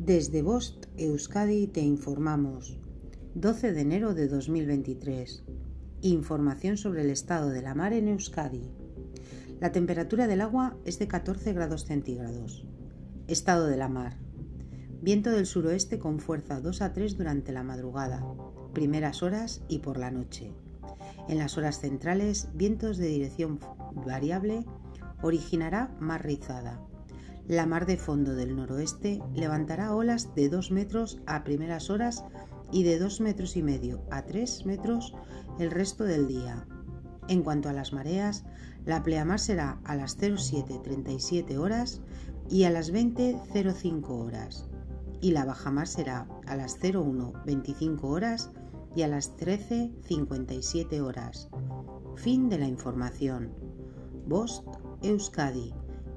Desde Bost, Euskadi, te informamos. 12 de enero de 2023. Información sobre el estado de la mar en Euskadi. La temperatura del agua es de 14 grados centígrados. Estado de la mar. Viento del suroeste con fuerza 2 a 3 durante la madrugada, primeras horas y por la noche. En las horas centrales, vientos de dirección variable originará mar rizada la mar de fondo del noroeste levantará olas de 2 metros a primeras horas y de 2 metros y medio a 3 metros el resto del día. En cuanto a las mareas, la pleamar será a las 07.37 horas y a las 20.05 horas, y la bajamar será a las 01.25 horas y a las 13.57 horas. Fin de la información. Bost Euskadi